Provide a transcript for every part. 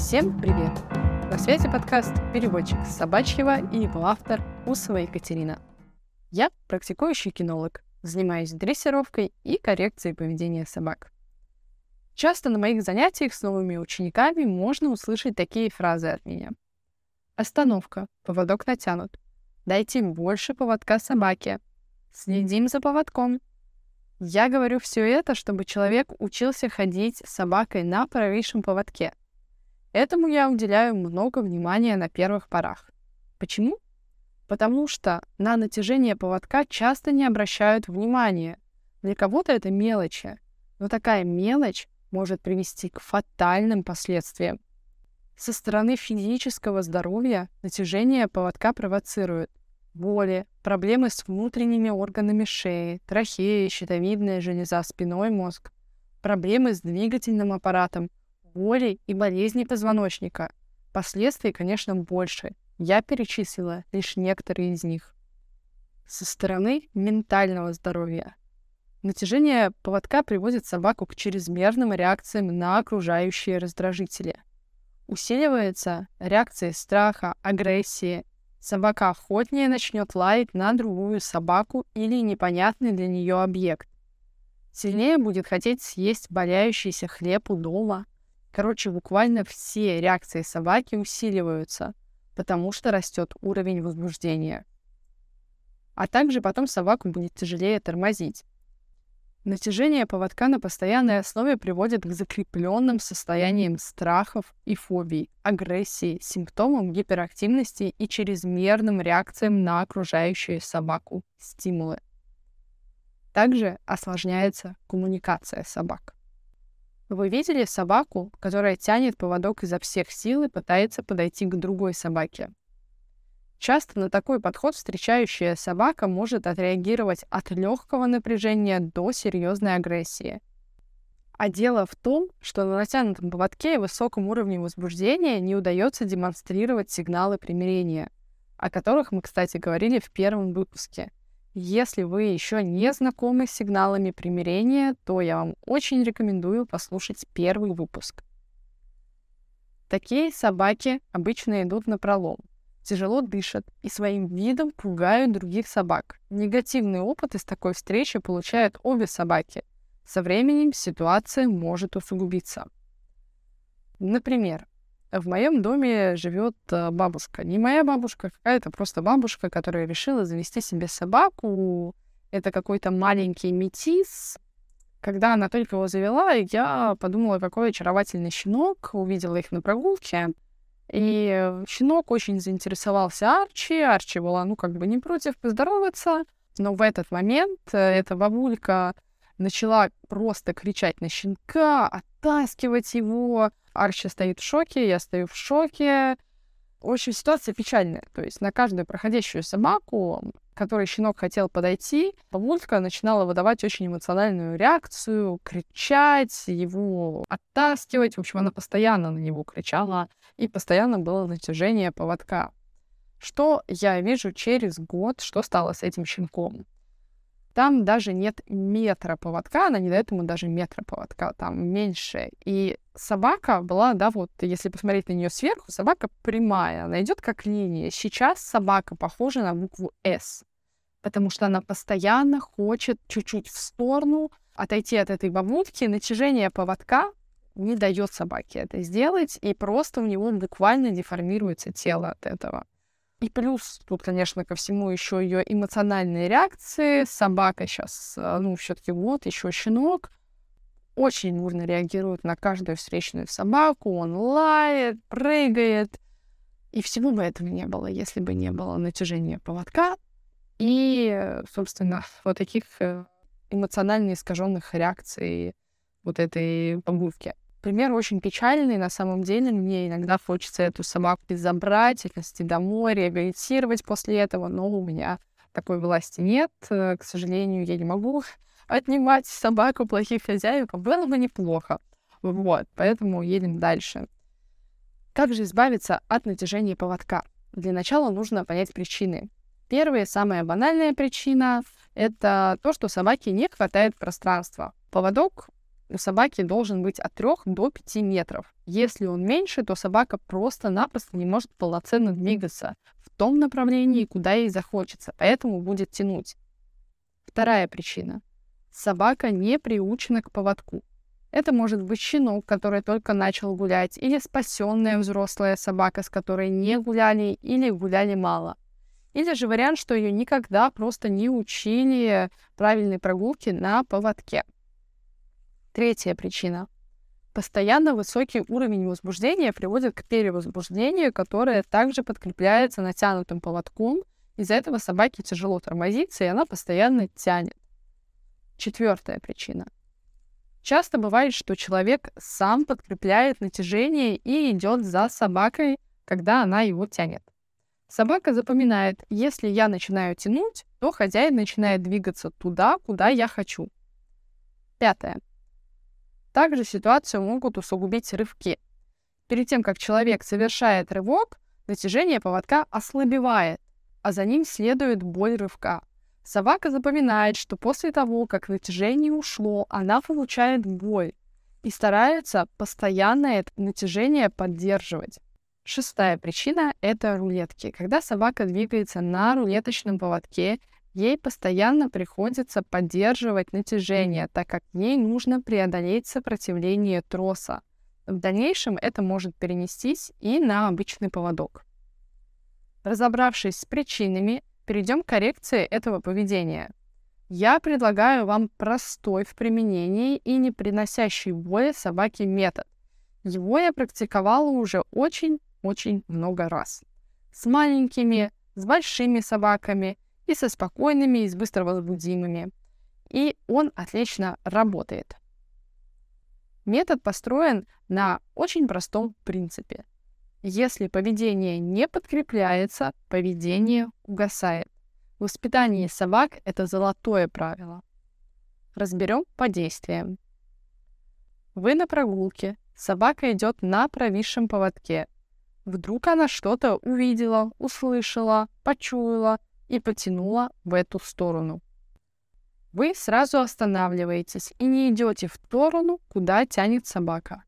Всем привет! На связи подкаст «Переводчик» собачьего и его автор Усова Екатерина. Я практикующий кинолог, занимаюсь дрессировкой и коррекцией поведения собак. Часто на моих занятиях с новыми учениками можно услышать такие фразы от меня. Остановка, поводок натянут. Дайте больше поводка собаке. Следим за поводком. Я говорю все это, чтобы человек учился ходить с собакой на правейшем поводке. Этому я уделяю много внимания на первых порах. Почему? Потому что на натяжение поводка часто не обращают внимания. Для кого-то это мелочи, но такая мелочь может привести к фатальным последствиям. Со стороны физического здоровья натяжение поводка провоцирует боли, проблемы с внутренними органами шеи, трахея, щитовидная железа, спиной мозг, проблемы с двигательным аппаратом, боли и болезни позвоночника. Последствий, конечно, больше. Я перечислила лишь некоторые из них. Со стороны ментального здоровья. Натяжение поводка приводит собаку к чрезмерным реакциям на окружающие раздражители. Усиливается реакция страха, агрессии. Собака охотнее начнет лаять на другую собаку или непонятный для нее объект. Сильнее будет хотеть съесть боляющийся хлеб у дома. Короче, буквально все реакции собаки усиливаются, потому что растет уровень возбуждения. А также потом собаку будет тяжелее тормозить. Натяжение поводка на постоянной основе приводит к закрепленным состояниям страхов и фобий, агрессии, симптомам гиперактивности и чрезмерным реакциям на окружающую собаку стимулы. Также осложняется коммуникация собак. Вы видели собаку, которая тянет поводок изо всех сил и пытается подойти к другой собаке? Часто на такой подход встречающая собака может отреагировать от легкого напряжения до серьезной агрессии. А дело в том, что на натянутом поводке и высоком уровне возбуждения не удается демонстрировать сигналы примирения, о которых мы, кстати, говорили в первом выпуске. Если вы еще не знакомы с сигналами примирения, то я вам очень рекомендую послушать первый выпуск. Такие собаки обычно идут на пролом тяжело дышат и своим видом пугают других собак. Негативный опыт из такой встречи получают обе собаки. Со временем ситуация может усугубиться. Например, в моем доме живет э, бабушка. Не моя бабушка, а какая-то просто бабушка, которая решила завести себе собаку. Это какой-то маленький метис. Когда она только его завела, я подумала, какой очаровательный щенок. Увидела их на прогулке. И щенок очень заинтересовался Арчи. Арчи была, ну, как бы не против поздороваться. Но в этот момент э, эта бабулька начала просто кричать на щенка, оттаскивать его. Арчи стоит в шоке, я стою в шоке. В общем, ситуация печальная. То есть на каждую проходящую собаку, которой щенок хотел подойти, бабулька начинала выдавать очень эмоциональную реакцию, кричать, его оттаскивать. В общем, она постоянно на него кричала, и постоянно было натяжение поводка. Что я вижу через год, что стало с этим щенком? Там даже нет метра поводка, она не дает ему даже метра поводка, там меньше. И собака была, да, вот, если посмотреть на нее сверху, собака прямая, она идет как линия. Сейчас собака похожа на букву «С», потому что она постоянно хочет чуть-чуть в сторону отойти от этой бабульки. Натяжение поводка не дает собаке это сделать, и просто у него буквально деформируется тело от этого. И плюс тут, конечно, ко всему еще ее эмоциональные реакции. Собака сейчас, э, ну, все-таки вот, еще щенок. Очень бурно реагирует на каждую встречную собаку. Он лает, прыгает. И всего бы этого не было, если бы не было натяжения поводка и, собственно, вот таких э, эмоционально искаженных реакций вот этой бабульки. Пример очень печальный, на самом деле. Мне иногда хочется эту собаку забрать, отнести домой, реабилитировать после этого, но у меня такой власти нет. Э, к сожалению, я не могу отнимать собаку плохих хозяев. Было бы неплохо. Вот, поэтому едем дальше. Как же избавиться от натяжения поводка? Для начала нужно понять причины. Первая, самая банальная причина — это то, что собаке не хватает пространства. Поводок у собаки должен быть от 3 до 5 метров. Если он меньше, то собака просто-напросто не может полноценно двигаться в том направлении, куда ей захочется, поэтому будет тянуть. Вторая причина. Собака не приучена к поводку. Это может быть щенок, который только начал гулять, или спасенная взрослая собака, с которой не гуляли или гуляли мало. Или же вариант, что ее никогда просто не учили правильной прогулки на поводке. Третья причина. Постоянно высокий уровень возбуждения приводит к перевозбуждению, которое также подкрепляется натянутым поводком. Из-за этого собаке тяжело тормозиться, и она постоянно тянет. Четвертая причина. Часто бывает, что человек сам подкрепляет натяжение и идет за собакой, когда она его тянет. Собака запоминает, если я начинаю тянуть, то хозяин начинает двигаться туда, куда я хочу. Пятое. Также ситуацию могут усугубить рывки. Перед тем, как человек совершает рывок, натяжение поводка ослабевает, а за ним следует боль рывка. Собака запоминает, что после того, как натяжение ушло, она получает боль и старается постоянно это натяжение поддерживать. Шестая причина — это рулетки. Когда собака двигается на рулеточном поводке, ей постоянно приходится поддерживать натяжение, так как ей нужно преодолеть сопротивление троса. В дальнейшем это может перенестись и на обычный поводок. Разобравшись с причинами, перейдем к коррекции этого поведения. Я предлагаю вам простой в применении и не приносящий боли собаке метод. Его я практиковала уже очень очень много раз. С маленькими, с большими собаками и со спокойными и с быстро возбудимыми. И он отлично работает. Метод построен на очень простом принципе. Если поведение не подкрепляется, поведение угасает. В воспитании собак это золотое правило. Разберем по действиям. Вы на прогулке, собака идет на провисшем поводке, Вдруг она что-то увидела, услышала, почуяла и потянула в эту сторону. Вы сразу останавливаетесь и не идете в сторону, куда тянет собака.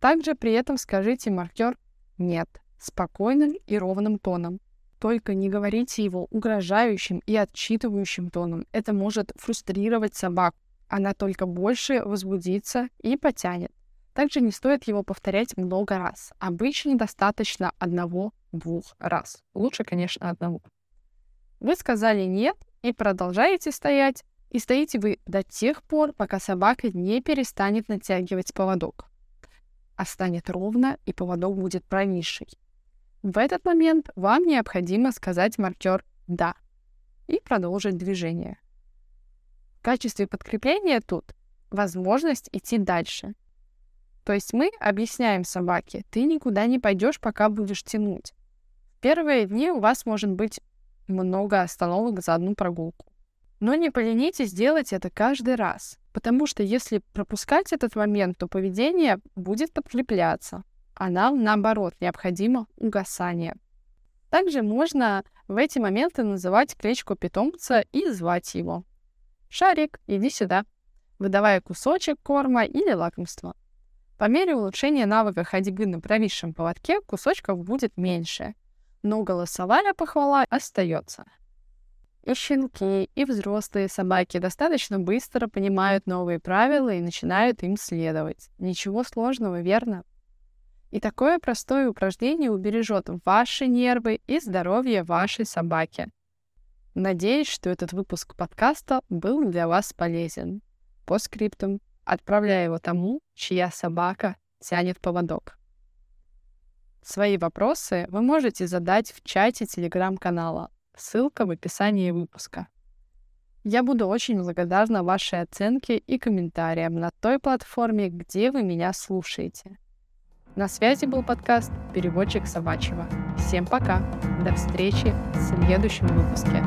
Также при этом скажите маркер «нет» спокойным и ровным тоном. Только не говорите его угрожающим и отчитывающим тоном. Это может фрустрировать собаку. Она только больше возбудится и потянет. Также не стоит его повторять много раз. Обычно достаточно одного-двух раз. Лучше, конечно, одного. Вы сказали «нет» и продолжаете стоять. И стоите вы до тех пор, пока собака не перестанет натягивать поводок. А станет ровно, и поводок будет провисший. В этот момент вам необходимо сказать маркер «да» и продолжить движение. В качестве подкрепления тут возможность идти дальше — то есть мы объясняем собаке, ты никуда не пойдешь, пока будешь тянуть. В первые дни у вас может быть много остановок за одну прогулку. Но не поленитесь делать это каждый раз, потому что если пропускать этот момент, то поведение будет подкрепляться, а нам, наоборот, необходимо угасание. Также можно в эти моменты называть кличку питомца и звать его. «Шарик, иди сюда», выдавая кусочек корма или лакомства. По мере улучшения навыка ходьбы на провисшем поводке кусочков будет меньше, но голосовая похвала остается. И щенки, и взрослые собаки достаточно быстро понимают новые правила и начинают им следовать. Ничего сложного, верно? И такое простое упражнение убережет ваши нервы и здоровье вашей собаки. Надеюсь, что этот выпуск подкаста был для вас полезен. По скриптам отправляя его тому, чья собака тянет поводок. Свои вопросы вы можете задать в чате телеграм-канала. Ссылка в описании выпуска. Я буду очень благодарна вашей оценке и комментариям на той платформе, где вы меня слушаете. На связи был подкаст «Переводчик собачьего». Всем пока. До встречи в следующем выпуске.